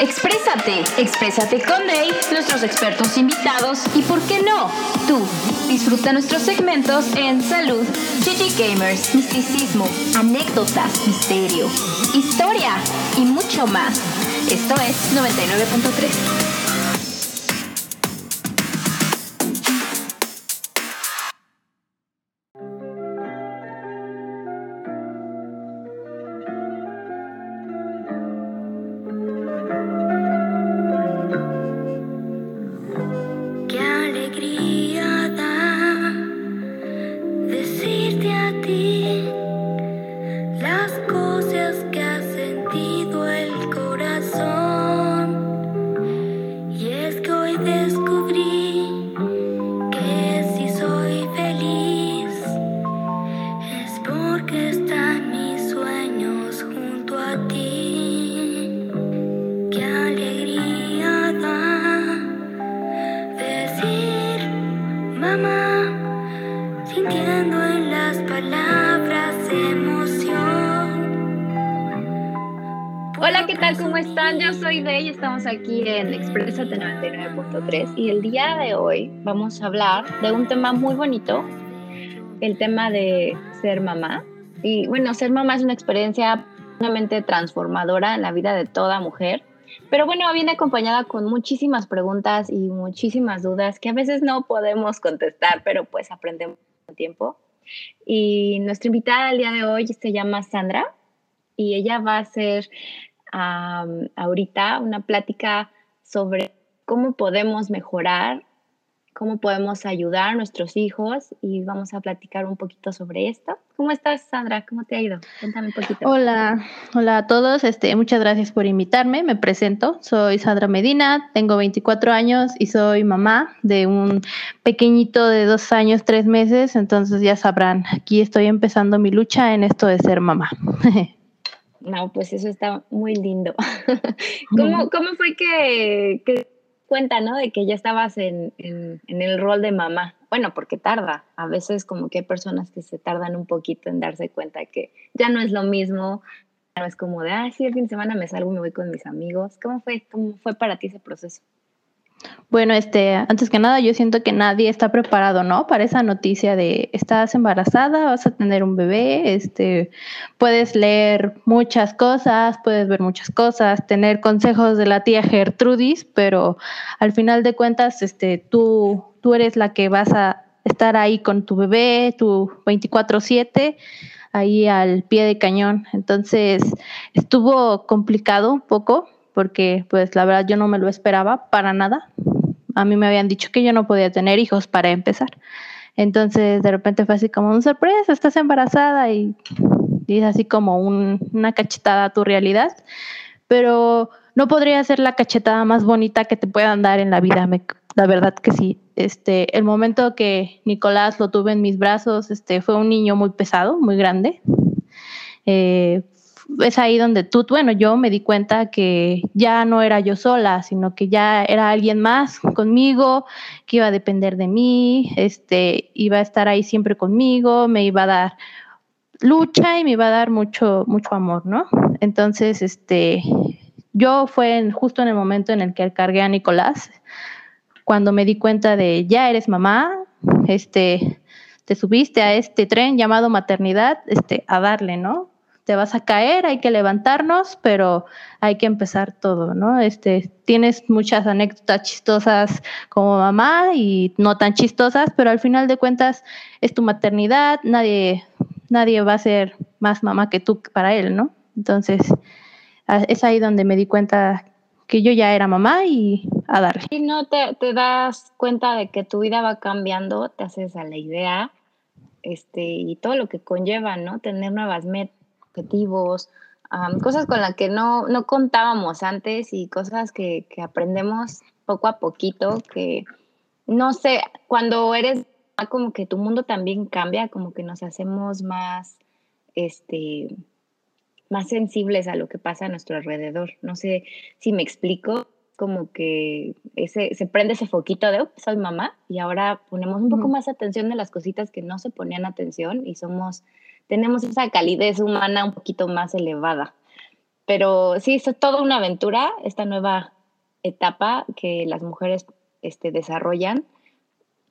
Exprésate, exprésate con Dave, nuestros expertos invitados y, ¿por qué no? Tú. Disfruta nuestros segmentos en salud, GG Gamers, misticismo, anécdotas, misterio, historia y mucho más. Esto es 99.3. 99.3 y el día de hoy vamos a hablar de un tema muy bonito, el tema de ser mamá. Y bueno, ser mamá es una experiencia realmente transformadora en la vida de toda mujer, pero bueno, viene acompañada con muchísimas preguntas y muchísimas dudas que a veces no podemos contestar, pero pues aprendemos con tiempo. Y nuestra invitada el día de hoy se llama Sandra y ella va a ser ahorita una plática sobre cómo podemos mejorar, cómo podemos ayudar a nuestros hijos y vamos a platicar un poquito sobre esto. ¿Cómo estás, Sandra? ¿Cómo te ha ido? Cuéntame un poquito. Hola, hola a todos. Este, muchas gracias por invitarme. Me presento. Soy Sandra Medina, tengo 24 años y soy mamá de un pequeñito de dos años, tres meses. Entonces ya sabrán, aquí estoy empezando mi lucha en esto de ser mamá. No, pues eso está muy lindo. ¿Cómo, ¿Cómo, fue que, que, cuenta, no? De que ya estabas en, en, el rol de mamá. Bueno, porque tarda. A veces como que hay personas que se tardan un poquito en darse cuenta que ya no es lo mismo. No es como de, ah, sí, el fin de semana me salgo y me voy con mis amigos. ¿Cómo fue, cómo fue para ti ese proceso? Bueno, este, antes que nada, yo siento que nadie está preparado, ¿no? Para esa noticia de estás embarazada, vas a tener un bebé, este, puedes leer muchas cosas, puedes ver muchas cosas, tener consejos de la tía Gertrudis, pero al final de cuentas, este, tú, tú eres la que vas a estar ahí con tu bebé, tu 24/7, ahí al pie de cañón. Entonces, estuvo complicado un poco porque pues la verdad yo no me lo esperaba para nada. A mí me habían dicho que yo no podía tener hijos para empezar. Entonces de repente fue así como un sorpresa, estás embarazada y, es así como una cachetada a tu realidad. Pero no podría ser la cachetada más bonita que te puedan dar en la vida. la verdad que sí. Este, el momento que Nicolás lo tuve en mis brazos, este, fue un niño muy pesado, muy grande. Eh, es ahí donde tú, bueno, yo me di cuenta que ya no era yo sola, sino que ya era alguien más conmigo, que iba a depender de mí, este, iba a estar ahí siempre conmigo, me iba a dar lucha y me iba a dar mucho, mucho amor, ¿no? Entonces, este, yo fue justo en el momento en el que cargué a Nicolás, cuando me di cuenta de ya eres mamá, este, te subiste a este tren llamado maternidad, este, a darle, ¿no? Te vas a caer, hay que levantarnos, pero hay que empezar todo, ¿no? Este, tienes muchas anécdotas chistosas como mamá y no tan chistosas, pero al final de cuentas es tu maternidad, nadie, nadie va a ser más mamá que tú para él, ¿no? Entonces, es ahí donde me di cuenta que yo ya era mamá y a darle. Y no te, te das cuenta de que tu vida va cambiando, te haces a la idea, este, y todo lo que conlleva, ¿no? Tener nuevas metas objetivos, cosas con las que no, no contábamos antes y cosas que, que, aprendemos poco a poquito, que no sé, cuando eres como que tu mundo también cambia, como que nos hacemos más, este, más sensibles a lo que pasa a nuestro alrededor. No sé si me explico, como que ese, se prende ese foquito de, soy mamá, y ahora ponemos un poco más atención de las cositas que no se ponían atención y somos tenemos esa calidez humana un poquito más elevada. pero sí, es toda una aventura, esta nueva etapa que las mujeres este, desarrollan.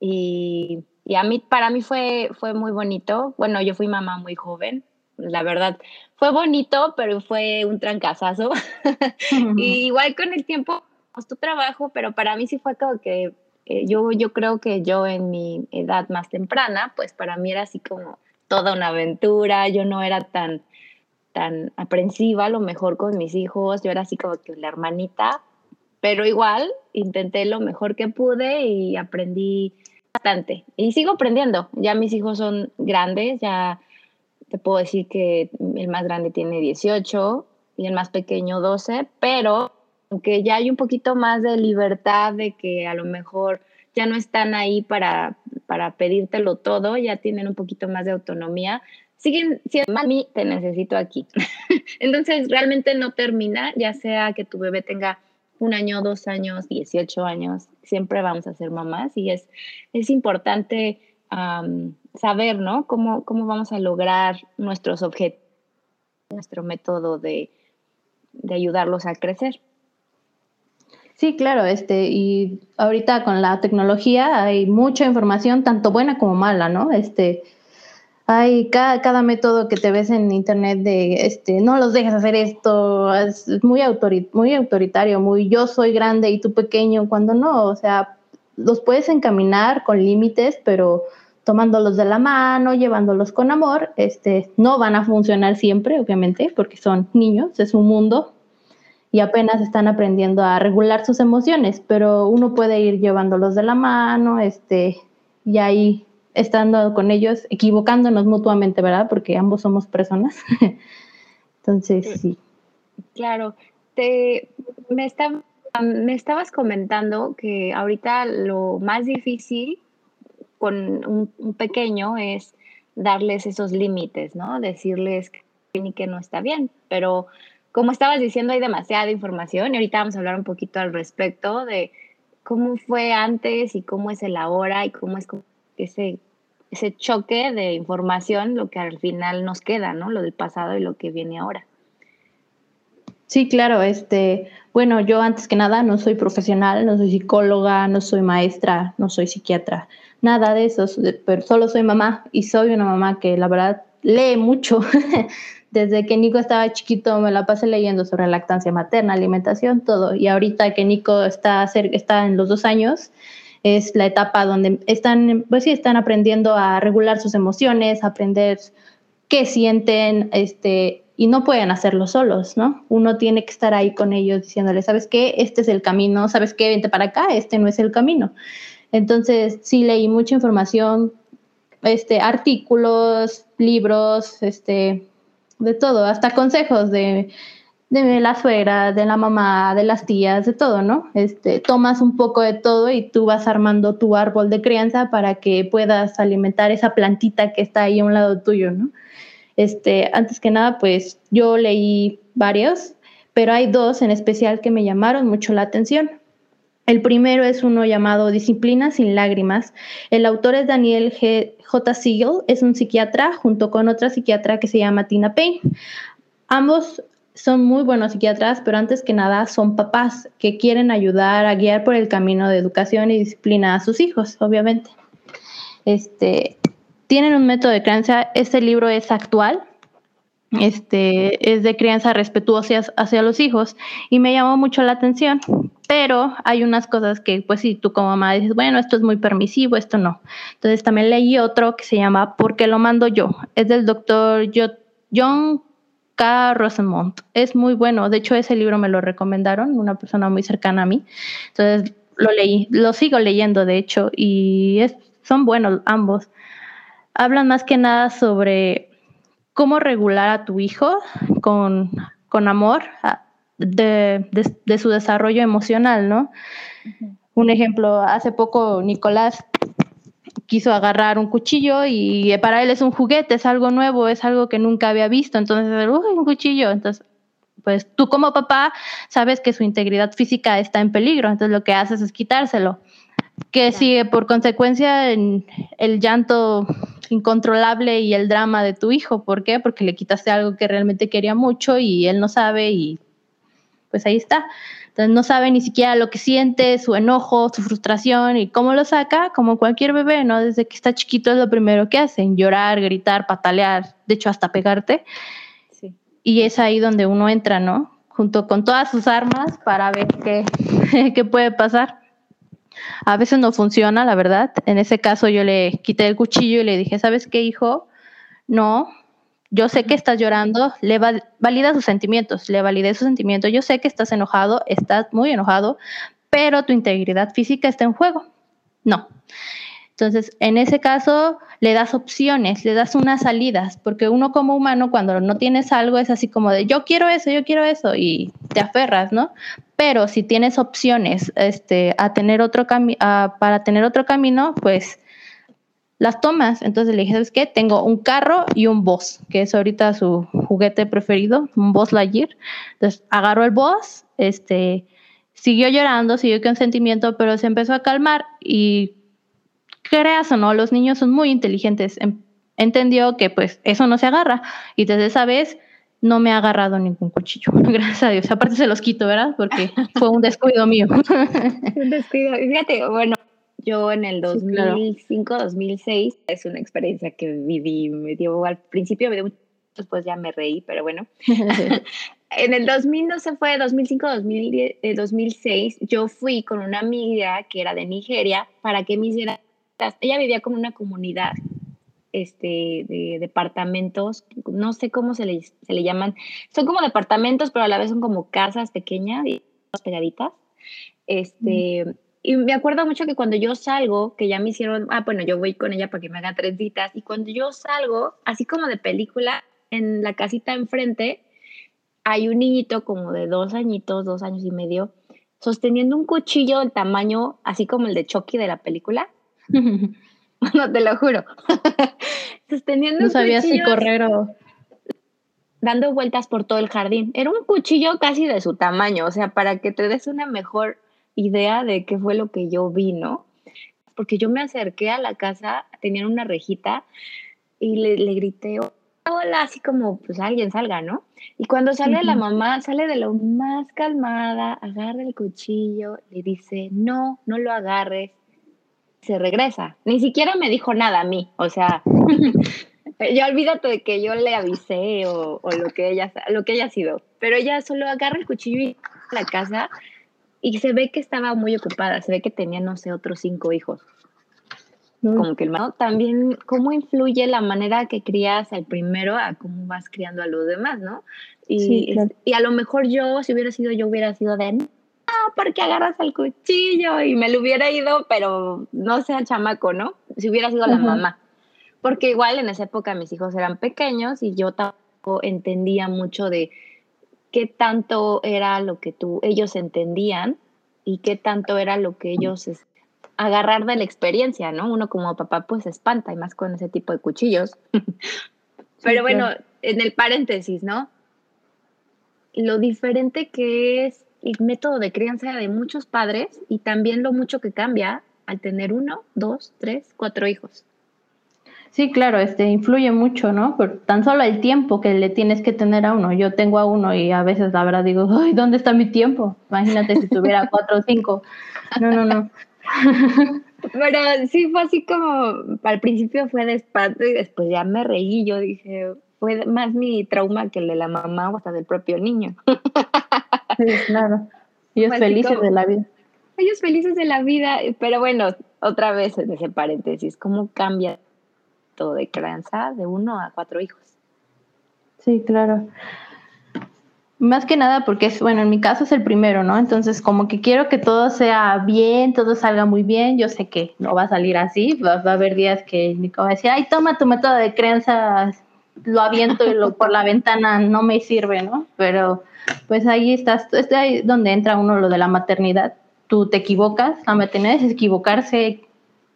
Y, y, a mí, para mí fue, fue muy bonito. Bueno, yo fui mamá muy joven, la verdad. Fue bonito, pero fue un trancazazo. y igual con el tiempo costó trabajo, pero para mí sí fue como que eh, yo, yo creo que yo en mi edad más temprana, pues para mí era así como toda una aventura, yo no era tan, tan aprensiva a lo mejor con mis hijos, yo era así como que la hermanita, pero igual intenté lo mejor que pude y aprendí bastante. Y sigo aprendiendo, ya mis hijos son grandes, ya te puedo decir que el más grande tiene 18 y el más pequeño 12, pero aunque ya hay un poquito más de libertad de que a lo mejor ya no están ahí para, para pedírtelo todo, ya tienen un poquito más de autonomía, siguen siendo, mami, te necesito aquí. Entonces, realmente no termina, ya sea que tu bebé tenga un año, dos años, 18 años, siempre vamos a ser mamás y es, es importante saber, ¿no? Cómo, cómo vamos a lograr nuestros objetivos, nuestro método de, de ayudarlos a crecer. Sí, claro, este, y ahorita con la tecnología hay mucha información, tanto buena como mala, ¿no? Este, hay cada, cada método que te ves en internet de, este, no los dejes hacer esto, es muy, muy autoritario, muy yo soy grande y tú pequeño, cuando no, o sea, los puedes encaminar con límites, pero tomándolos de la mano, llevándolos con amor, este, no van a funcionar siempre, obviamente, porque son niños, es un mundo, y apenas están aprendiendo a regular sus emociones, pero uno puede ir llevándolos de la mano, este, y ahí estando con ellos, equivocándonos mutuamente, ¿verdad? Porque ambos somos personas. Entonces, sí. Claro, te, me, me estabas comentando que ahorita lo más difícil con un, un pequeño es darles esos límites, ¿no? Decirles que que no está bien, pero como estabas diciendo, hay demasiada información y ahorita vamos a hablar un poquito al respecto de cómo fue antes y cómo es el ahora y cómo es ese, ese choque de información, lo que al final nos queda, ¿no? Lo del pasado y lo que viene ahora. Sí, claro, este, bueno, yo antes que nada no soy profesional, no soy psicóloga, no soy maestra, no soy psiquiatra, nada de eso, pero solo soy mamá y soy una mamá que la verdad lee mucho. Desde que Nico estaba chiquito me la pasé leyendo sobre lactancia materna, alimentación, todo. Y ahorita que Nico está, está en los dos años, es la etapa donde están, pues sí, están aprendiendo a regular sus emociones, aprender qué sienten, este, y no pueden hacerlo solos, ¿no? Uno tiene que estar ahí con ellos diciéndoles, ¿sabes qué? Este es el camino, ¿sabes qué? Vente para acá, este no es el camino. Entonces, sí leí mucha información, este, artículos, libros, este, de todo, hasta consejos de, de la suegra, de la mamá, de las tías, de todo, ¿no? Este, tomas un poco de todo y tú vas armando tu árbol de crianza para que puedas alimentar esa plantita que está ahí a un lado tuyo, ¿no? Este, antes que nada, pues yo leí varios, pero hay dos en especial que me llamaron mucho la atención. El primero es uno llamado Disciplina sin lágrimas. El autor es Daniel G. J. Siegel, es un psiquiatra junto con otra psiquiatra que se llama Tina Payne. Ambos son muy buenos psiquiatras, pero antes que nada son papás que quieren ayudar a guiar por el camino de educación y disciplina a sus hijos, obviamente. Este, tienen un método de crianza, este libro es actual, este, es de crianza respetuosa hacia los hijos y me llamó mucho la atención, pero hay unas cosas que pues si tú como mamá dices, bueno, esto es muy permisivo, esto no. Entonces también leí otro que se llama ¿Por qué lo mando yo? Es del doctor John K. Rosemont. Es muy bueno, de hecho ese libro me lo recomendaron, una persona muy cercana a mí. Entonces lo leí, lo sigo leyendo de hecho y son buenos ambos. Hablan más que nada sobre cómo regular a tu hijo con, amor de, su desarrollo emocional, ¿no? Un ejemplo, hace poco Nicolás quiso agarrar un cuchillo y para él es un juguete, es algo nuevo, es algo que nunca había visto, entonces, uy, un cuchillo, entonces pues tú como papá sabes que su integridad física está en peligro, entonces lo que haces es quitárselo. Que sigue por consecuencia el llanto incontrolable y el drama de tu hijo. ¿Por qué? Porque le quitaste algo que realmente quería mucho y él no sabe y pues ahí está. Entonces no sabe ni siquiera lo que siente, su enojo, su frustración y cómo lo saca, como cualquier bebé, ¿no? Desde que está chiquito es lo primero que hacen, llorar, gritar, patalear, de hecho hasta pegarte. Y es ahí donde uno entra, ¿no? Junto con todas sus armas para ver qué, qué puede pasar. A veces no funciona, la verdad. En ese caso yo le quité el cuchillo y le dije, ¿sabes qué, hijo? No, yo sé que estás llorando, le valida sus sentimientos, le validé sus sentimientos. Yo sé que estás enojado, estás muy enojado, pero tu integridad física está en juego. No. Entonces, en ese caso, le das opciones, le das unas salidas, porque uno como humano, cuando no tienes algo, es así como de yo quiero eso, yo quiero eso, y te aferras, ¿no? Pero si tienes opciones este, a tener otro para tener otro camino, pues las tomas. Entonces le dije, ¿sabes qué? Tengo un carro y un boss, que es ahorita su juguete preferido, un boss Lightyear. Entonces agarró el boss, este, siguió llorando, siguió con sentimiento, pero se empezó a calmar y creas o no, los niños son muy inteligentes. Em, entendió que pues eso no se agarra y desde esa vez no me ha agarrado ningún cuchillo, gracias a Dios. Aparte se los quito, ¿verdad? Porque fue un descuido mío. un descuido. Fíjate, bueno, yo en el 2005, 2006, es una experiencia que viví, me dio al principio, me dio después ya me reí, pero bueno. en el 2000 no se fue, 2005, 2010, 2006, yo fui con una amiga que era de Nigeria para que me hiciera, ella vivía como una comunidad este, de departamentos, no sé cómo se le, se le llaman, son como departamentos, pero a la vez son como casas pequeñas y pegaditas. Este, y me acuerdo mucho que cuando yo salgo, que ya me hicieron, ah, bueno, yo voy con ella para que me haga tres citas, y cuando yo salgo, así como de película, en la casita enfrente, hay un niñito como de dos añitos, dos años y medio, sosteniendo un cuchillo del tamaño, así como el de Chucky de la película. no, te lo juro. sosteniendo no sabía si correr o dando vueltas por todo el jardín. Era un cuchillo casi de su tamaño, o sea, para que te des una mejor idea de qué fue lo que yo vi, ¿no? Porque yo me acerqué a la casa, tenían una rejita y le, le grité, hola, así como, pues alguien salga, ¿no? Y cuando sale la mamá, sale de lo más calmada, agarra el cuchillo, le dice, no, no lo agarres, se regresa. Ni siquiera me dijo nada a mí, o sea, yo olvídate de que yo le avisé o, o, lo, que ella, lo que haya sido, pero ella solo agarra el cuchillo y a la casa y se ve que estaba muy ocupada, se ve que tenía, no sé, otros cinco hijos. Mm. Como que el ¿no? También, ¿cómo influye la manera que crías al primero a cómo vas criando a los demás, no? Y, y a lo mejor yo, si hubiera sido yo, hubiera sido de, ah, ¿por qué agarras el cuchillo? Y me lo hubiera ido, pero no sea chamaco, ¿no? Si hubiera sido la mamá. Porque igual en esa época mis hijos eran pequeños y yo tampoco entendía mucho de qué tanto era lo que tú, ellos entendían y qué tanto era lo que ellos agarrar de la experiencia, ¿no? Uno como papá pues se espanta y más con ese tipo de cuchillos. Pero bueno, en el paréntesis, ¿no? Lo diferente que es el método de crianza de muchos padres y también lo mucho que cambia al tener uno, dos, tres, cuatro hijos. Sí, claro, este influye mucho, ¿no? Por tan solo el tiempo que le tienes que tener a uno. Yo tengo a uno y a veces la verdad digo, ay, ¿dónde está mi tiempo? Imagínate si tuviera cuatro o cinco. No, no, no. Pero sí fue así como, al principio fue de espanto y después ya me reí. Yo dije, fue más mi trauma que el de la mamá o hasta del propio niño. Sí, claro. Ellos felices de la vida. Ellos felices de la vida, pero bueno, otra vez en ese paréntesis, ¿cómo cambia de crianza de uno a cuatro hijos. Sí, claro. Más que nada porque es, bueno, en mi caso es el primero, ¿no? Entonces, como que quiero que todo sea bien, todo salga muy bien. Yo sé que no va a salir así, va, a haber días que Nico va a decir, ay, toma tu método de crianza, lo aviento y lo por la ventana no me sirve, ¿no? Pero pues ahí estás, es ahí donde entra uno lo de la maternidad. Tú te equivocas, la maternidad es equivocarse,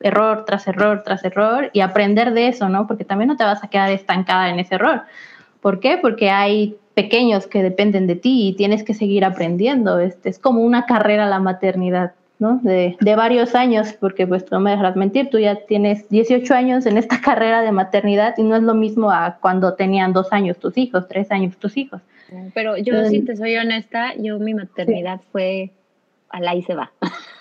error tras error tras error y aprender de eso, ¿no? Porque también no te vas a quedar estancada en ese error. ¿Por qué? Porque hay pequeños que dependen de ti y tienes que seguir aprendiendo. Este, es como una carrera la maternidad. ¿no? De, de, varios años, porque pues no me dejarás mentir, tú ya tienes 18 años en esta carrera de maternidad y no es lo mismo a cuando tenían dos años tus hijos, tres años tus hijos. Pero yo, si te soy honesta, yo mi maternidad fue a la y se va.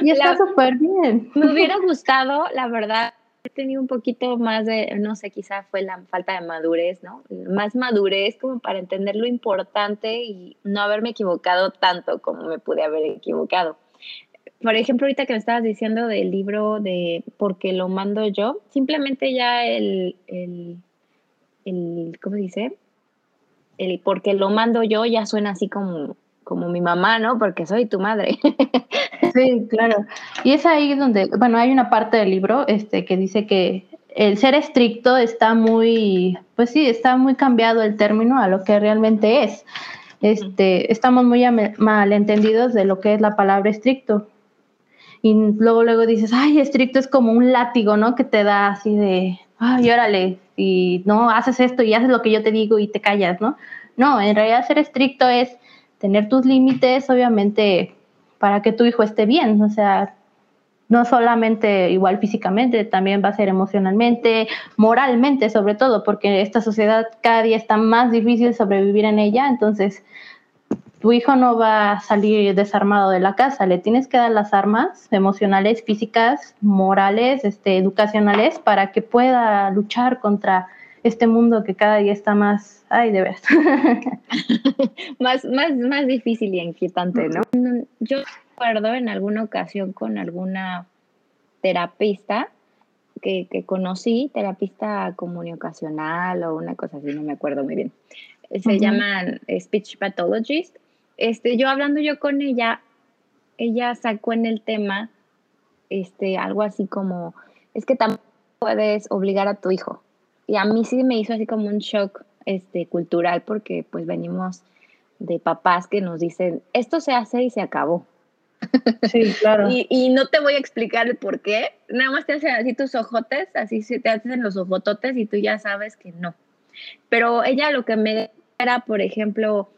y está súper bien. Me hubiera gustado, la verdad, he tenido un poquito más de, no sé, quizá fue la falta de madurez, ¿no? Más madurez como para entender lo importante y no haberme equivocado tanto como me pude haber equivocado. Por ejemplo, ahorita que me estabas diciendo del libro de Porque lo mando yo, simplemente ya el, el, el ¿cómo se dice? El Porque lo mando yo ya suena así como, como mi mamá, ¿no? Porque soy tu madre. Sí, claro. Y es ahí donde, bueno, hay una parte del libro este, que dice que el ser estricto está muy, pues sí, está muy cambiado el término a lo que realmente es. Este, estamos muy malentendidos de lo que es la palabra estricto. Y luego, luego dices, ay, estricto es como un látigo, ¿no? Que te da así de, ay, órale, y no haces esto y haces lo que yo te digo y te callas, ¿no? No, en realidad ser estricto es tener tus límites, obviamente para que tu hijo esté bien, o sea, no solamente igual físicamente, también va a ser emocionalmente, moralmente sobre todo, porque esta sociedad cada día está más difícil sobrevivir en ella, entonces tu hijo no va a salir desarmado de la casa, le tienes que dar las armas emocionales, físicas, morales, este, educacionales, para que pueda luchar contra este mundo que cada día está más, ay, de veras. más, más, más difícil y inquietante, ¿no? Yo recuerdo en alguna ocasión con alguna terapista que, que conocí, terapista comunicacional o una cosa así, no me acuerdo muy bien. Se llaman speech pathologist. Este, yo hablando yo con ella, ella sacó en el tema este, algo así como, es que tampoco puedes obligar a tu hijo y a mí sí me hizo así como un shock este, cultural porque pues venimos de papás que nos dicen, esto se hace y se acabó. Sí, claro. y, y, no te voy a explicar el por qué, nada más te hacen así tus ojotes, así te hacen los ojototes y tú ya sabes que no. Pero ella lo que me era, por ejemplo,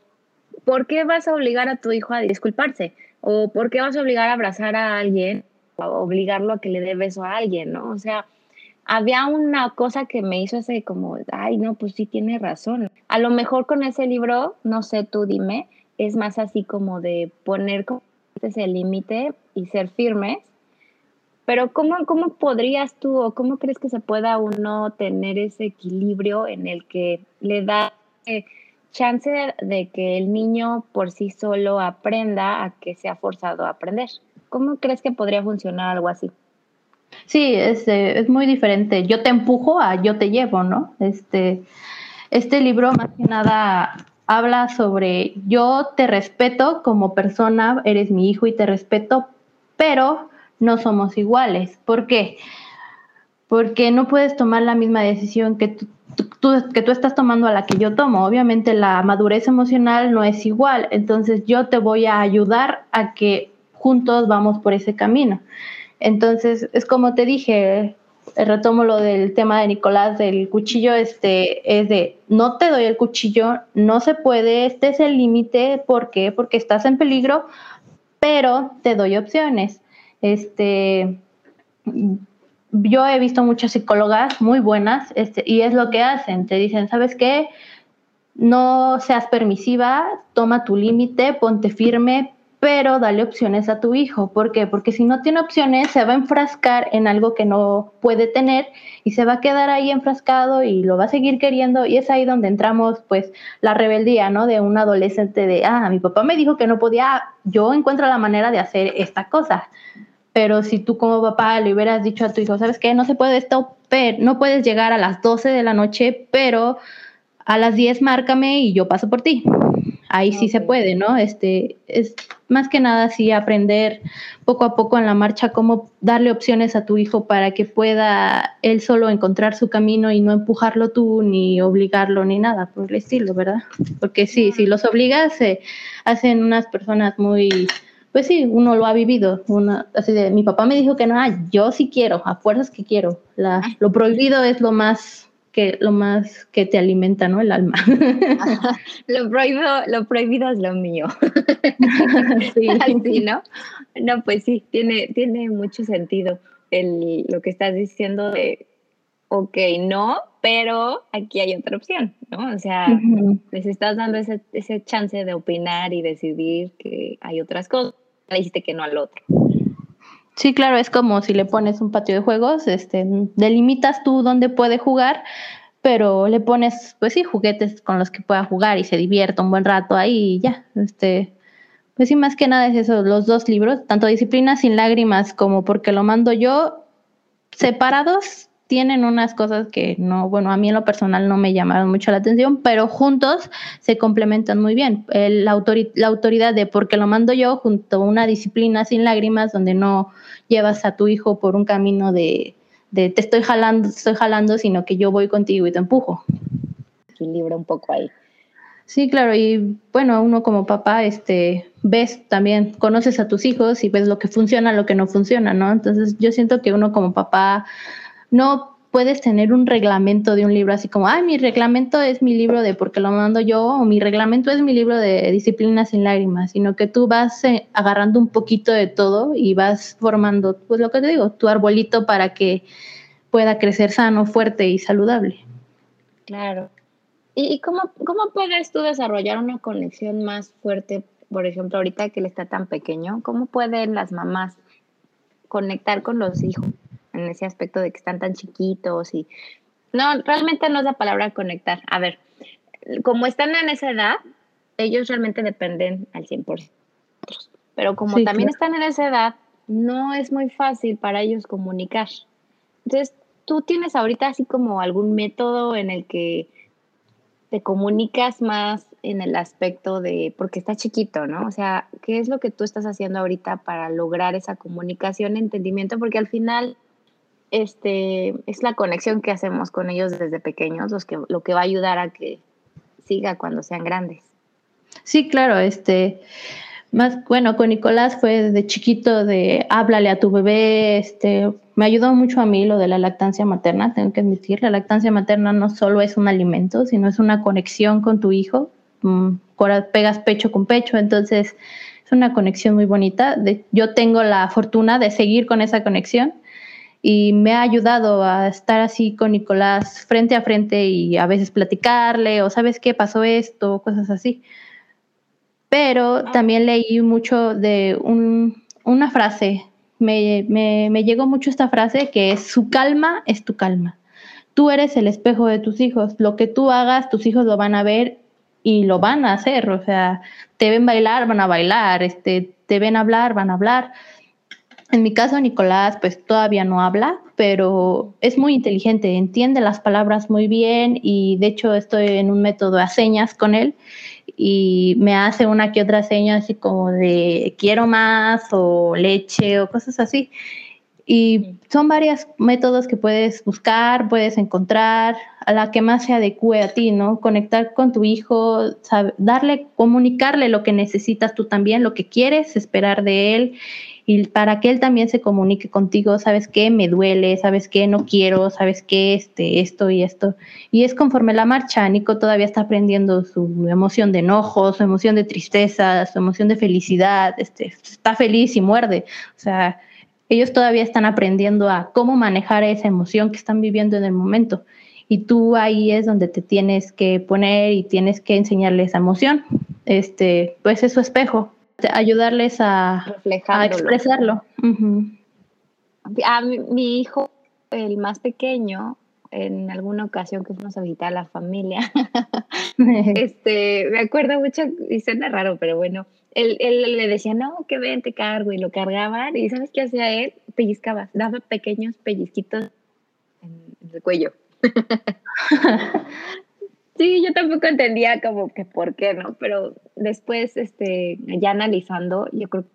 ¿por qué vas a obligar a tu hijo a disculparse? ¿O por qué vas a obligar a abrazar a alguien? O obligarlo a que le dé beso a alguien, ¿no? O sea, había una cosa que me hizo ese como, ay, no, pues sí tiene razón. A lo mejor con ese libro, no sé, tú dime, es más así como de poner ese límite y ser firmes. Pero ¿cómo, ¿cómo podrías tú o cómo crees que se pueda uno tener ese equilibrio en el que le da chance de que el niño por sí solo aprenda a que sea forzado a aprender? ¿Cómo crees que podría funcionar algo así? Sí, es, es muy diferente. Yo te empujo a yo te llevo, ¿no? Este, este libro más que nada habla sobre yo te respeto como persona, eres mi hijo y te respeto, pero no somos iguales. ¿Por qué? Porque no puedes tomar la misma decisión que tú, que tú estás tomando a la que yo tomo. Obviamente la madurez emocional no es igual, entonces yo te voy a ayudar a que juntos vamos por ese camino. Entonces, es como te dije, retomo lo del tema de Nicolás del cuchillo, este, es de, no te doy el cuchillo, no se puede, este es el límite, ¿por qué? Porque estás en peligro, pero te doy opciones. Este, yo he visto muchas psicólogas muy buenas, este, y es lo que hacen, te dicen, ¿sabes qué? No seas permisiva, toma tu límite, ponte firme, pero dale opciones a tu hijo. ¿Por qué? Porque si no tiene opciones, se va a enfrascar en algo que no puede tener y se va a quedar ahí enfrascado y lo va a seguir queriendo. Y es ahí donde entramos, pues, la rebeldía, ¿no? De un adolescente de, ah, mi papá me dijo que no podía, yo encuentro la manera de hacer esta cosa. Pero si tú como papá le hubieras dicho a tu hijo, ¿sabes qué? No se puede esto, no puedes llegar a las 12 de la noche, pero a las 10 márcame y yo paso por ti ahí sí se puede, ¿no? Este, es más que nada sí aprender poco a poco en la marcha cómo darle opciones a tu hijo para que pueda él solo encontrar su camino y no empujarlo tú ni obligarlo ni nada por el estilo, ¿verdad? Porque sí, si los obligas se hacen unas personas muy pues sí, uno lo ha vivido, uno, así de, mi papá me dijo que no, yo sí quiero, a fuerzas que quiero, la, lo prohibido es lo más que lo más que te alimenta, ¿no? El alma. lo prohibido, lo prohibido es lo mío. sí. ¿no? No, pues sí, tiene, tiene mucho sentido el, lo que estás diciendo de, ok, no, pero aquí hay otra opción, ¿no? O sea, les estás dando ese, ese chance de opinar y decidir que hay otras cosas. Le dijiste que no al otro. Sí, claro, es como si le pones un patio de juegos, este, delimitas tú dónde puede jugar, pero le pones, pues sí, juguetes con los que pueda jugar y se divierta un buen rato ahí y ya. Este, pues sí, más que nada es eso, los dos libros, tanto Disciplina sin lágrimas como Porque lo mando yo, separados tienen unas cosas que no, bueno, a mí en lo personal no me llamaron mucho la atención, pero juntos se complementan muy bien. la, autoridad de porque lo mando yo junto a una disciplina sin lágrimas donde no llevas a tu hijo por un camino de, de te estoy jalando, te estoy jalando, sino que yo voy contigo y te empujo. Equilibra un poco ahí. Sí, claro, y bueno, uno como papá, este, ves también, conoces a tus hijos y ves lo que funciona, lo que no funciona, ¿no? Entonces yo siento que uno como papá no puedes tener un reglamento de un libro así como, ay, mi reglamento es mi libro de porque lo mando yo, o mi reglamento es mi libro de disciplina sin lágrimas, sino que tú vas eh, agarrando un poquito de todo y vas formando, pues lo que te digo, tu arbolito para que pueda crecer sano, fuerte y saludable. Claro. ¿Y, cómo, cómo puedes tú desarrollar una conexión más fuerte, por ejemplo, ahorita que él está tan pequeño? ¿Cómo pueden las mamás conectar con los hijos? En ese aspecto de que están tan chiquitos y... No, realmente no es la palabra conectar. A ver, como están en esa edad, ellos realmente dependen al 100%. Pero como también están en esa edad, no es muy fácil para ellos comunicar. Entonces, tú tienes ahorita así como algún método en el que te comunicas más en el aspecto de, porque está chiquito, ¿no? O sea, ¿qué es lo que tú estás haciendo ahorita para lograr esa comunicación, entendimiento? Porque al final este, es la conexión que hacemos con ellos desde pequeños, los que, lo que va a ayudar a que siga cuando sean grandes. Sí, claro, este, más, bueno, con Nicolás fue desde chiquito de háblale a tu bebé, este, me ayudó mucho a mí lo de la lactancia materna, tengo que admitir, la lactancia materna no solo es un alimento, sino es una conexión con tu hijo, mm, pegas pecho con pecho, entonces es una conexión muy bonita. yo tengo la fortuna de seguir con esa conexión y me ha ayudado a estar así con Nicolás frente a frente y a veces platicarle o sabes qué pasó esto, cosas así. Pero también leí mucho de una frase, me, me llegó mucho esta frase que es, su calma es tu calma. Tú eres el espejo de tus hijos, lo que tú hagas, tus hijos lo van a ver y lo van a hacer, o sea, te ven bailar, van a bailar, este, te ven hablar, van a hablar. En mi caso, Nicolás, pues todavía no habla, pero es muy inteligente, entiende las palabras muy bien y de hecho estoy en un método de señas con él y me hace una que otra seña así como de quiero más o leche o cosas así. Y son varios métodos que puedes buscar, puedes encontrar, a la que más se adecue a ti, ¿no? Conectar con tu hijo, darle, comunicarle lo que necesitas tú también, lo que quieres esperar de él y para que él también se comunique contigo, sabes qué, me duele, sabes qué, no quiero, sabes qué, este, esto y esto. Y es conforme la marcha, Nico todavía está aprendiendo su emoción de enojo, su emoción de tristeza, su emoción de felicidad, este, está feliz y muerde. O sea, ellos todavía están aprendiendo a cómo manejar esa emoción que están viviendo en el momento. Y tú ahí es donde te tienes que poner y tienes que enseñarle esa emoción. Este, pues es su espejo, ayudarles a, a expresarlo. A mi, hijo, el más pequeño, en alguna ocasión que fuimos a visitar a la familia, este, me acuerdo mucho, y suena raro, pero bueno, él, él, le decía, no, que ven, te cargo, y lo cargaban, y ¿sabes qué hacía él? Pellizcaba, daba pequeños pellizquitos en el cuello. Sí, yo tampoco entendía como que por qué, ¿no? Pero después, este, ya analizando, yo creo que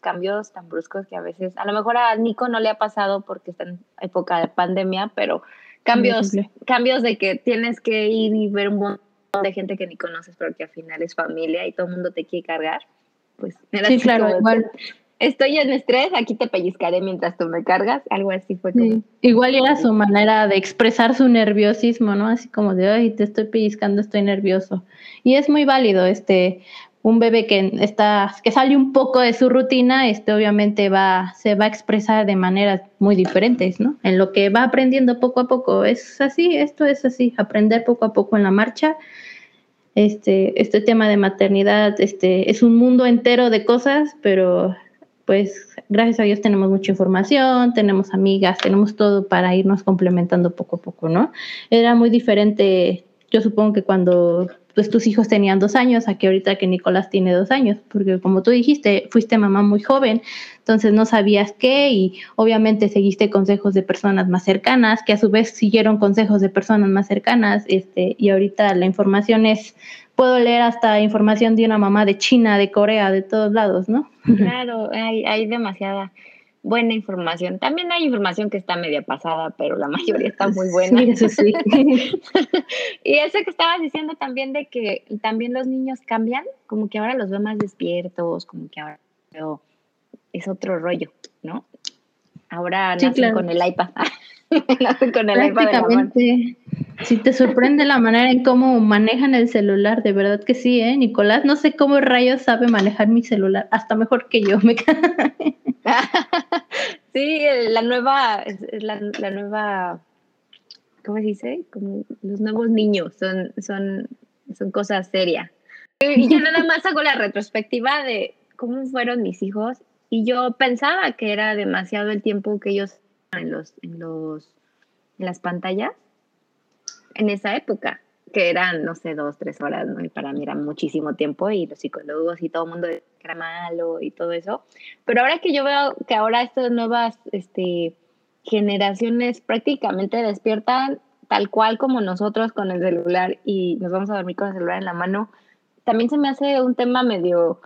cambios tan bruscos que a veces, a lo mejor a Nico no le ha pasado porque está en época de pandemia, pero cambios, cambios de que tienes que ir y ver un montón de gente que ni conoces, pero que al final es familia y todo el mundo te quiere cargar, pues sí, claro, igual. Estoy en estrés, aquí te pellizcaré mientras tú me cargas, algo así fue como. Igual era su manera de expresar su nerviosismo, ¿no? Así como de, ay, te estoy pellizcando, estoy nervioso. Y es muy válido, este, un bebé que está, que sale un poco de su rutina, este obviamente va, se va a expresar de maneras muy diferentes, ¿no? En lo que va aprendiendo poco a poco. Es así, esto es así, aprender poco a poco en la marcha. Este, este tema de maternidad, este, es un mundo entero de cosas, pero pues gracias a Dios tenemos mucha información, tenemos amigas, tenemos todo para irnos complementando poco a poco, ¿no? Era muy diferente, yo supongo que cuando pues tus hijos tenían dos años, a que ahorita que Nicolás tiene dos años, porque como tú dijiste, fuiste mamá muy joven, entonces no sabías qué y obviamente seguiste consejos de personas más cercanas, que a su vez siguieron consejos de personas más cercanas, este, y ahorita la información es, puedo leer hasta información de una mamá de China, de Corea, de todos lados, ¿no? Claro, hay, hay demasiada buena información. También hay información que está media pasada, pero la mayoría está muy buena. Sí, eso sí. y eso que estabas diciendo también de que también los niños cambian, como que ahora los veo más despiertos, como que ahora es otro rollo, ¿no? Ahora nacen con el iPad. con el iPad la mano. Si te sorprende la manera en cómo manejan el celular, de verdad que sí, ¿eh? Nicolás, no sé cómo rayos sabe manejar mi celular, hasta mejor que yo. Me sí, la nueva, la, la nueva, ¿cómo se dice? Como los nuevos niños, son, son, son cosas serias. Y yo nada más hago la retrospectiva de cómo fueron mis hijos y yo pensaba que era demasiado el tiempo que ellos en los, en los, en las pantallas en esa época, que eran, no sé, dos, tres horas, ¿no? Y para mí era muchísimo tiempo y los psicólogos y todo el mundo era malo y todo eso. Pero ahora que yo veo que ahora estas nuevas este, generaciones prácticamente despiertan tal cual como nosotros con el celular y nos vamos a dormir con el celular en la mano, también se me hace un tema medio,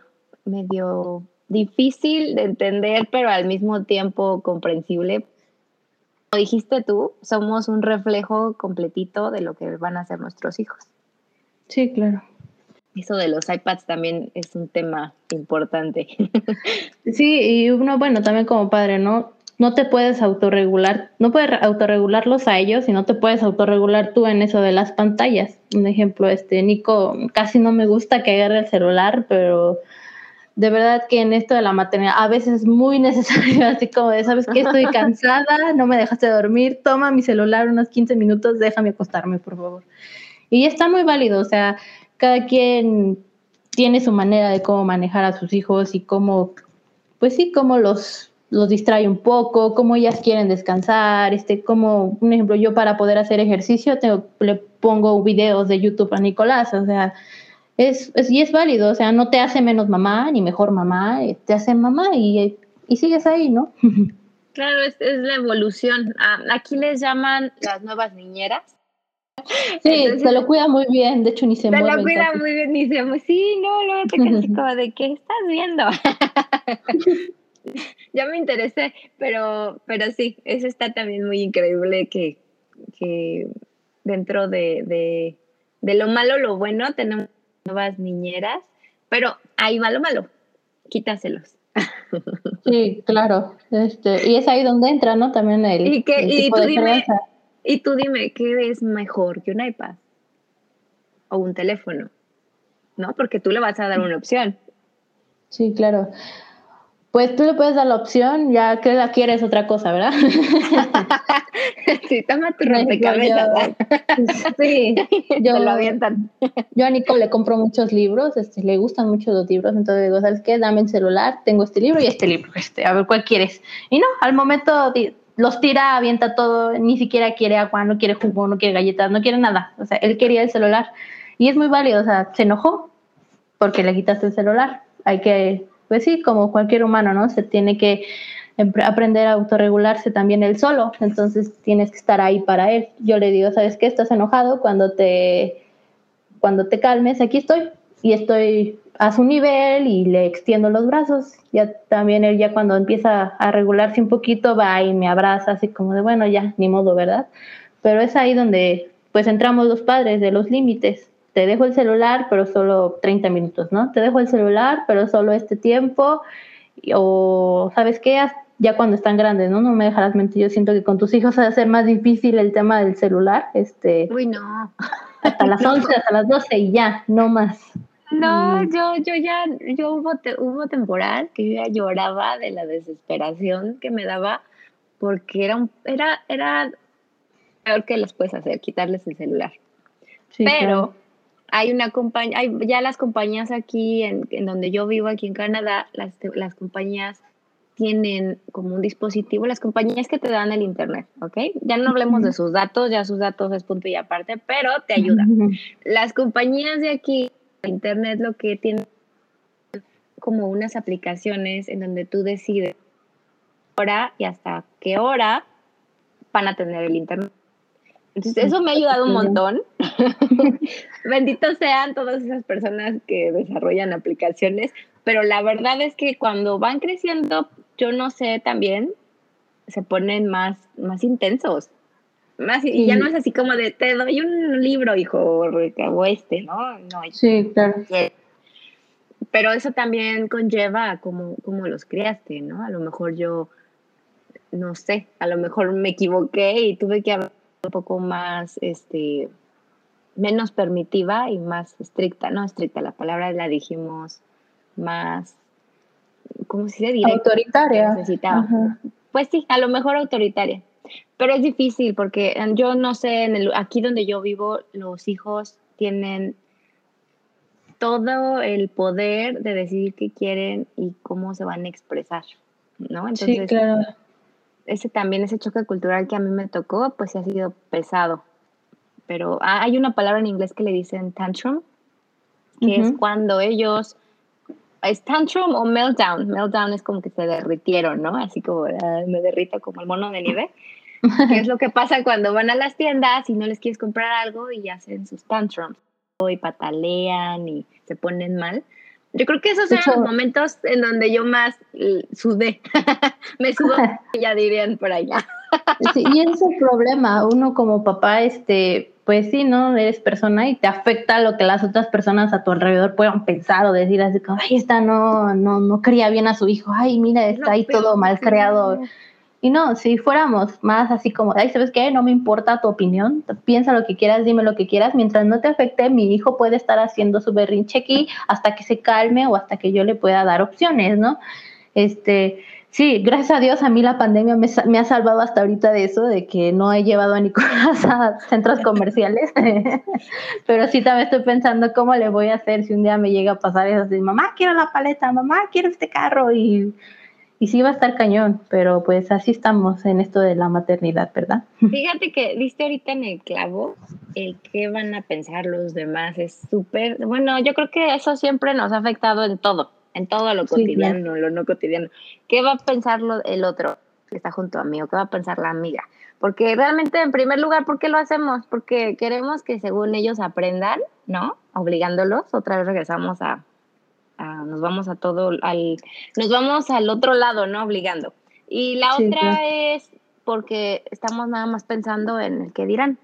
medio difícil de entender, pero al mismo tiempo comprensible, dijiste tú, somos un reflejo completito de lo que van a ser nuestros hijos. Sí, claro. Eso de los iPads también es un tema importante. sí, y uno, bueno, también como padre, ¿no? No te puedes autorregular, no puedes autorregularlos a ellos y no te puedes autorregular tú en eso de las pantallas. Un ejemplo, este, Nico, casi no me gusta que agarre el celular, pero de verdad que en esto de la maternidad a veces es muy necesario, así como de, ¿sabes que Estoy cansada, no me dejaste dormir, toma mi celular unos 15 minutos, déjame acostarme, por favor. Y está muy válido, o sea, cada quien tiene su manera de cómo manejar a sus hijos y cómo, pues sí, cómo los, los distrae un poco, cómo ellas quieren descansar, este, como, un ejemplo, yo para poder hacer ejercicio tengo, le pongo videos de YouTube a Nicolás, o sea, es, y es válido, o sea, no te hace menos mamá ni mejor mamá, eh, te hace mamá y, y sigues ahí, ¿no? Claro, es, es la evolución. Ah, aquí les llaman las nuevas niñeras. Sí, se lo cuida muy bien, de hecho ni se, mueve. Se lo cuida muy bien, ni se mueve. Sí, no, no, te quedas como de qué estás viendo. ya me interesé, pero, pero sí, eso está también muy increíble que, que dentro de, de, de lo malo, lo bueno, tenemos nuevas niñeras, pero ahí va lo malo, quítaselos. Sí, claro. Este, y es ahí donde entra, ¿no? También el. Y, que, y, tú dime, y tú dime, ¿qué es mejor que un iPad? O un teléfono. ¿No? Porque tú le vas a dar una opción. Sí, claro. Pues tú le puedes dar la opción, ya que la quieres otra cosa, ¿verdad? sí, toma tu rompecabezas. sí, yo, lo avientan. Yo a Nico le compro muchos libros, este, le gustan mucho los libros, entonces digo, ¿sabes qué? Dame el celular, tengo este libro y este libro, este, a ver cuál quieres. Y no, al momento los tira, avienta todo, ni siquiera quiere agua, no quiere jugo, no quiere galletas, no quiere nada. O sea, él quería el celular y es muy válido, o sea, se enojó porque le quitaste el celular. Hay que pues sí, como cualquier humano, ¿no? Se tiene que aprender a autorregularse también él solo, entonces tienes que estar ahí para él. Yo le digo, ¿sabes qué? Estás enojado cuando te, cuando te calmes, aquí estoy y estoy a su nivel y le extiendo los brazos. Ya también él ya cuando empieza a regularse un poquito va y me abraza así como de, bueno, ya, ni modo, ¿verdad? Pero es ahí donde pues entramos los padres de los límites te dejo el celular, pero solo 30 minutos, ¿no? Te dejo el celular, pero solo este tiempo o sabes qué, ya cuando están grandes, ¿no? No me dejarás mentir, yo siento que con tus hijos va a ser más difícil el tema del celular, este... Uy, no. Hasta las 11, hasta las 12 y ya, no más. No, yo, yo ya, yo hubo, hubo temporal que yo ya lloraba de la desesperación que me daba porque era, un, era, era peor que les puedes hacer, quitarles el celular. Pero hay una compañía, hay ya las compañías aquí en, en, donde yo vivo, aquí en Canadá, las, las compañías tienen como un dispositivo, las compañías que te dan el internet, ¿ok? Ya no hablemos de sus datos, ya sus datos es punto y aparte, pero te ayuda. Las compañías de aquí, internet, lo que tienen como unas aplicaciones en donde tú decides hora y hasta qué hora van a tener el internet. Entonces, eso me ha ayudado un montón. Benditos sean todas esas personas que desarrollan aplicaciones, pero la verdad es que cuando van creciendo, yo no sé, también se ponen más, más intensos. Más, Y ya no es así como de, te doy un libro, hijo, o este, ¿no? no sí, claro. Pero eso también conlleva como, como los criaste, ¿no? A lo mejor yo, no sé, a lo mejor me equivoqué y tuve que hablar un poco más, este, menos permitiva y más estricta, no estricta, la palabra la dijimos más ¿cómo se dice? autoritaria. Necesitaba. Pues sí, a lo mejor autoritaria. Pero es difícil porque eh, yo no sé, en el, aquí donde yo vivo, los hijos tienen todo el poder de decidir qué quieren y cómo se van a expresar, ¿no? Entonces, sí, claro. Ese también, ese choque cultural que a mí me tocó, pues ha sido pesado. Pero hay una palabra en inglés que le dicen tantrum, que es cuando ellos ¿Es tantrum o meltdown? Meltdown es como que se derritieron, ¿no? Así como ah, me derrito como el mono de nieve. ¿Qué es lo que pasa cuando van a las tiendas y no les quieres comprar algo y hacen sus tantrums y patalean y se ponen mal. Yo creo que esos son los momentos en donde yo más sudé. me sudo, ya dirían por allá. sí, y ese es el problema. Uno como papá, este, pues sí, ¿no? Eres persona y te afecta lo que las otras personas a tu alrededor puedan pensar o decir así como, ay, esta no, no, no cría bien a su hijo, ay, mira, está ahí todo mal creado. Y no, si fuéramos más así como, ay, ¿sabes qué? No me importa tu opinión, piensa lo que quieras, dime lo que quieras, mientras no te afecte, mi hijo puede estar haciendo su berrinche aquí hasta que se calme o hasta que yo le pueda dar opciones, ¿no? Este, Sí, gracias a Dios a mí la pandemia me, ha salvado hasta ahorita de eso, de que no he llevado a Nicolás a centros comerciales, pero sí también estoy pensando cómo le voy a hacer si un día me llega a pasar eso, así, mamá quiero la paleta, mamá quiero este carro y, y sí va a estar cañón, pero pues así estamos en esto de la maternidad, ¿verdad? Fíjate que viste ahorita en el clavo el qué van a pensar los demás, es súper, bueno, yo creo que eso siempre nos ha afectado en todo en todo lo cotidiano, lo no cotidiano. ¿Qué va a pensar el otro que está junto a mí o qué va a pensar la amiga? Porque realmente, en primer lugar, ¿por qué lo hacemos? Porque queremos que según ellos aprendan, ¿no? Obligándolos. Otra vez regresamos a, nos vamos a todo, al, nos vamos al otro lado, ¿no? Obligando. Y la otra es porque estamos nada más pensando en el que dirán.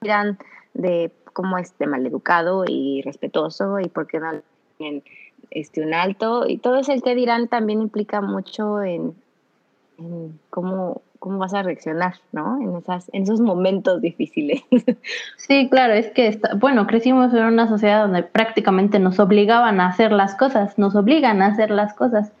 Dirán de cómo es de maleducado y respetuoso y por qué no en este, un alto y todo ese que dirán también implica mucho en, cómo, cómo vas a reaccionar, ¿no? En, esas, en esos momentos difíciles. Sí, claro, es que, bueno, crecimos en una sociedad donde prácticamente nos obligaban a hacer las cosas, nos obligan a hacer las cosas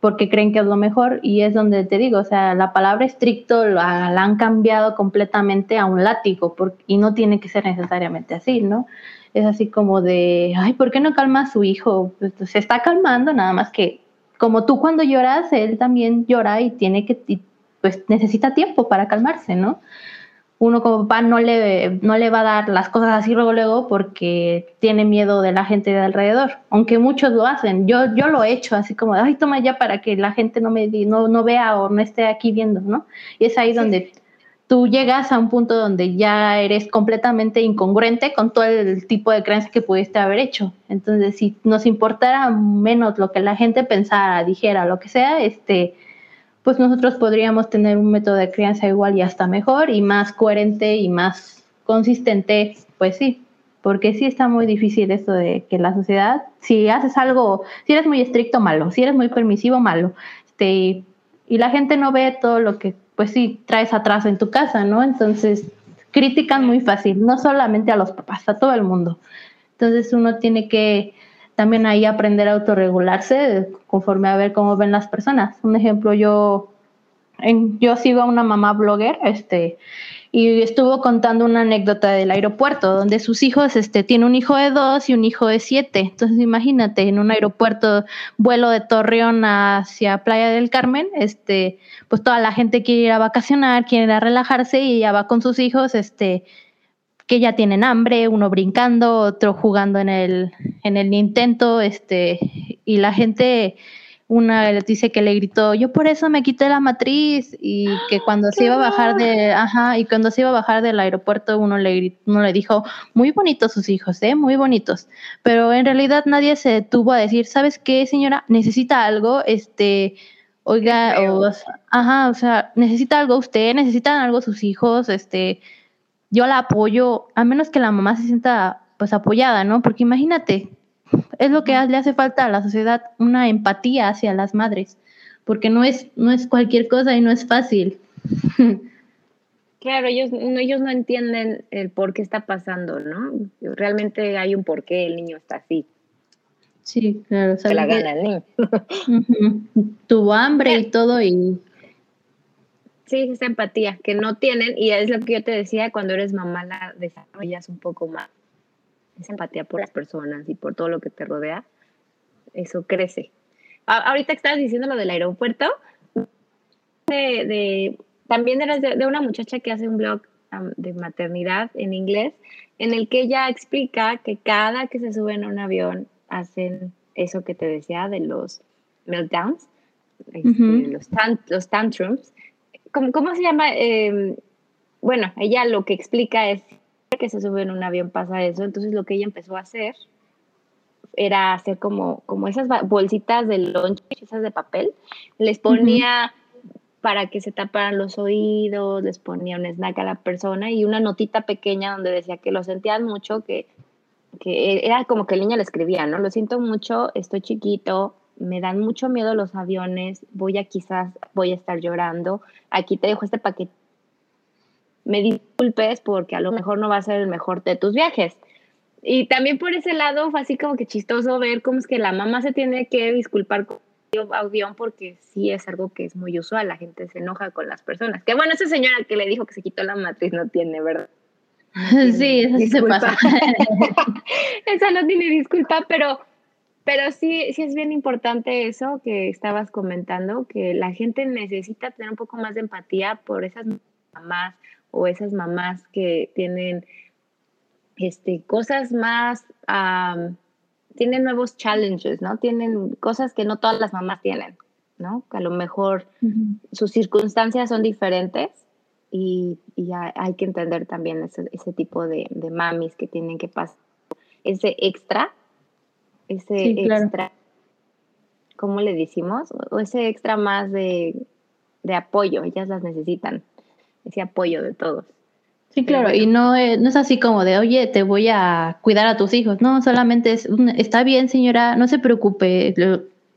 porque creen que es lo mejor y es donde te digo, o sea, la palabra estricto la, han cambiado completamente a un látigo y no tiene que ser necesariamente así, ¿no? es así como de, ay, ¿por qué no calma a su hijo? Pues, se está calmando, nada más que como tú cuando lloras, él también llora y tiene que, pues necesita tiempo para calmarse, ¿no? Uno como papá no le, no le va a dar las cosas así luego, luego porque tiene miedo de la gente de alrededor, aunque muchos lo hacen. Yo, yo lo he hecho así como, ay, toma ya para que la gente no me no, no vea o no esté aquí viendo, ¿no? Y es ahí donde tú llegas a un punto donde ya eres completamente incongruente con todo el tipo de creencias que pudiste haber hecho. Entonces, si nos importara menos lo que la gente pensara, dijera, lo que sea, este, pues nosotros podríamos tener un método de crianza igual y hasta mejor y más coherente y más consistente, pues sí. porque sí está muy difícil esto de que la sociedad, si haces algo, si eres muy estricto, malo, si eres muy permisivo, malo, este, y la gente no ve todo lo que, pues sí, traes atrás en tu casa, ¿no? Entonces, critican muy fácil, no solamente a los papás, a todo el mundo. Entonces uno tiene que también ahí aprender a autorregularse conforme a ver cómo ven las personas. Un ejemplo, yo, en, yo sigo a una mamá blogger, este, y estuvo contando una anécdota del aeropuerto, donde sus hijos, este, tiene un hijo de dos y un hijo de siete. Entonces imagínate, en un aeropuerto, vuelo de Torreón hacia Playa del Carmen, este, pues toda la gente quiere ir a vacacionar, quiere ir a relajarse y ella va con sus hijos, este, que ya tienen hambre, uno brincando, otro jugando en el, en el Nintendo, este, y la gente, una dice que le gritó, yo por eso me quité la matriz, y que cuando se iba a bajar de, ajá, y cuando se iba a bajar del aeropuerto, uno le, uno le dijo, muy bonitos sus hijos, eh, muy bonitos. Pero en realidad nadie se tuvo a decir, ¿sabes qué, señora? Necesita algo, este, oiga, o, ajá, o sea, necesita algo usted, necesitan algo sus hijos, este, yo la apoyo, a menos que la mamá se sienta pues apoyada, ¿no? Porque imagínate, es lo que le hace falta a la sociedad, una empatía hacia las madres, porque no es, no es cualquier cosa y no es fácil. Claro, ellos, ellos no entienden el por qué está pasando, ¿no? Realmente hay un por qué el niño está así. Sí, claro. Se la gana el niño. Tuvo hambre y todo y Sí, esa empatía que no tienen y es lo que yo te decía, cuando eres mamá la desarrollas un poco más. Esa empatía por las personas y por todo lo que te rodea, eso crece. ahorita que estabas diciendo lo del aeropuerto, de, también eres de, una muchacha que hace un blog de maternidad en inglés, en el que ella explica que cada que se suben a un avión hacen eso que te decía de los meltdowns, este, los, los tantrums, ¿cómo, se llama? Em, bueno, ella lo que explica es que se sube en un avión pasa eso, entonces lo que ella empezó a hacer era hacer como, como esas bolsitas de lunch, esas de papel, les ponía para que se taparan los oídos, les ponía un snack a la persona y una notita pequeña donde decía que lo sentían mucho, que, que era como que el niño le escribía, ¿no? Lo siento mucho, estoy chiquito, me dan mucho miedo los aviones, voy a quizás, voy a estar llorando, aquí te dejo este paquete. Me disculpes porque a lo mejor no va a ser el mejor de tus viajes. Y también por ese lado fue así como que chistoso ver cómo es que la mamá se tiene que disculpar con el avión porque sí es algo que es muy usual, la gente se enoja con las personas. Que bueno, esa señora que le dijo que se quitó la matriz no tiene, ¿verdad? sí, eso se pasa. esa no tiene disculpa, pero pero sí, sí es bien importante eso que estabas comentando, que la gente necesita tener un poco más de empatía por esas mamás o esas mamás que tienen este, cosas más, tienen nuevos challenges, ¿no? Tienen cosas que no todas las mamás tienen, ¿no? Que a lo mejor sus circunstancias son diferentes y, y hay que entender también ese, ese tipo de, de mamis que tienen que pasar ese extra ese extra, ¿cómo le decimos? O ese extra más de, apoyo, ellas las necesitan, ese apoyo de todos. Sí, claro, y no es, no es así como de, oye, te voy a cuidar a tus hijos, no, solamente es, está bien señora, no se preocupe,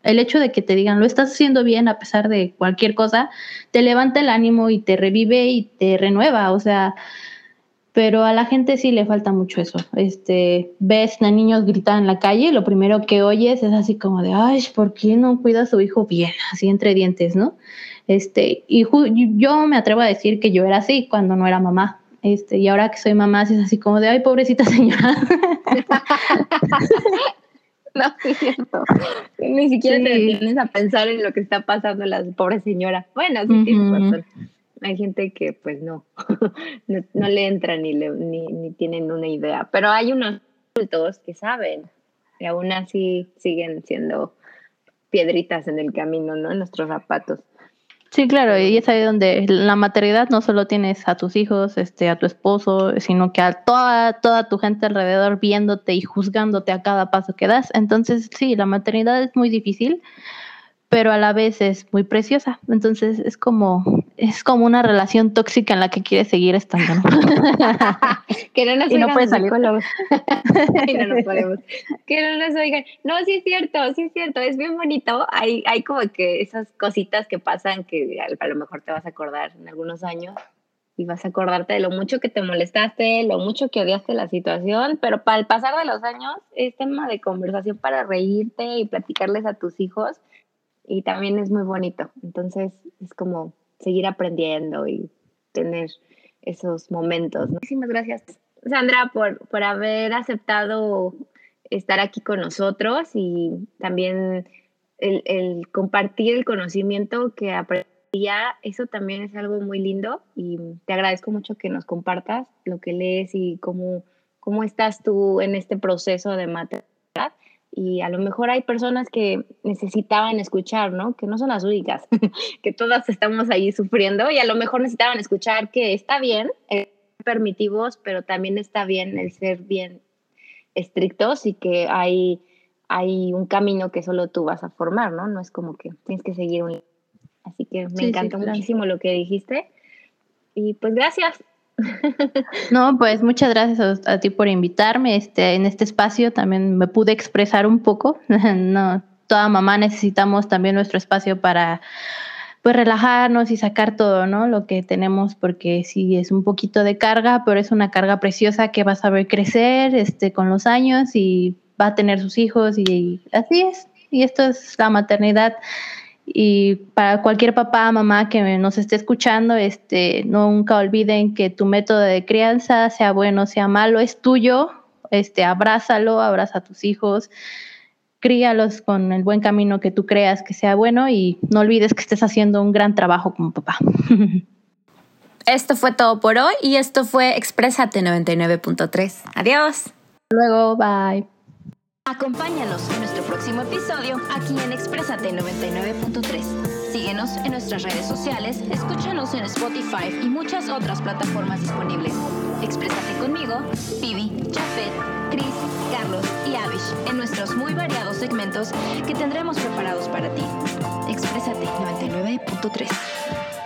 el hecho de que te digan, lo estás haciendo bien a pesar de cualquier cosa, te levanta el ánimo y te revive y te renueva, o sea, pero a la gente sí le falta mucho eso. Este, ves a niños gritar en la calle, lo primero que oyes es así como de, ay, ¿por qué no cuida a su hijo bien? Así entre dientes, ¿no? Este, y yo me atrevo a decir que yo era así cuando no era mamá. Este, y ahora que soy mamá, es así como de, ay, pobrecita señora. no, es cierto. Ni siquiera te detienes a pensar en lo que está pasando la pobre señora. Bueno, sí tienes razón hay gente que pues no, no, le entra ni, ni, ni, tienen una idea, pero hay unos adultos que saben y aún así siguen siendo piedritas en el camino, ¿no? En nuestros zapatos. Sí, claro, y es ahí donde la maternidad no solo tienes a tus hijos, este, a tu esposo, sino que a toda, toda tu gente alrededor viéndote y juzgándote a cada paso que das. Entonces, sí, la maternidad es muy difícil, pero a la vez es muy preciosa. Entonces, es como es como una relación tóxica en la que quieres seguir estando. ¿no? que no nos y no oigan puedes salir. y no nos podemos. Que no nos oigan. No, sí es cierto, sí es cierto. Es bien bonito. Hay, hay como que esas cositas que pasan que a, a lo mejor te vas a acordar en algunos años y vas a acordarte de lo mucho que te molestaste, lo mucho que odiaste la situación, pero para el pasar de los años es tema de conversación para reírte y platicarles a tus hijos y también es muy bonito. Entonces es como seguir aprendiendo y tener esos momentos. Muchísimas gracias, Sandra, por, por haber aceptado estar aquí con nosotros y también el, el compartir el conocimiento que aprendí eso también es algo muy lindo y te agradezco mucho que nos compartas lo que lees y cómo, cómo estás tú en este proceso de maternidad. Y a lo mejor hay personas que necesitaban escuchar, ¿no? Que no son las únicas, que todas estamos ahí sufriendo y a lo mejor necesitaban escuchar que está bien ser permitivos, pero también está bien el ser bien estrictos y que hay, hay un camino que solo tú vas a formar, ¿no? No es como que tienes que seguir un Así que me Sí, sí, encantó claro. muchísimo lo que dijiste. Y pues gracias. No, pues muchas gracias a, ti por invitarme. Este, en este espacio también me pude expresar un poco. no, toda mamá necesitamos también nuestro espacio para pues relajarnos y sacar todo, ¿no? Lo que tenemos, porque sí es un poquito de carga, pero es una carga preciosa que vas a ver crecer este, con los años y va a tener sus hijos y así es. Y esto es la maternidad. Y para cualquier papá, mamá que nos esté escuchando, este, nunca olviden que tu método de crianza, sea bueno, sea malo, es tuyo. Este, abrázalo, abraza a tus hijos, críalos con el buen camino que tú creas que sea bueno y no olvides que estés haciendo un gran trabajo como papá. Esto fue todo por hoy y esto fue Exprésate 99.3. Adiós. Luego, bye. Acompáñanos en nuestro próximo episodio aquí en Exprésate 99.3. Síguenos en nuestras redes sociales, escúchanos en Spotify y muchas otras plataformas disponibles. Exprésate conmigo, Pibi, Jafet, Chris, Carlos y Avish en nuestros muy variados segmentos que tendremos preparados para ti. Exprésate 99.3.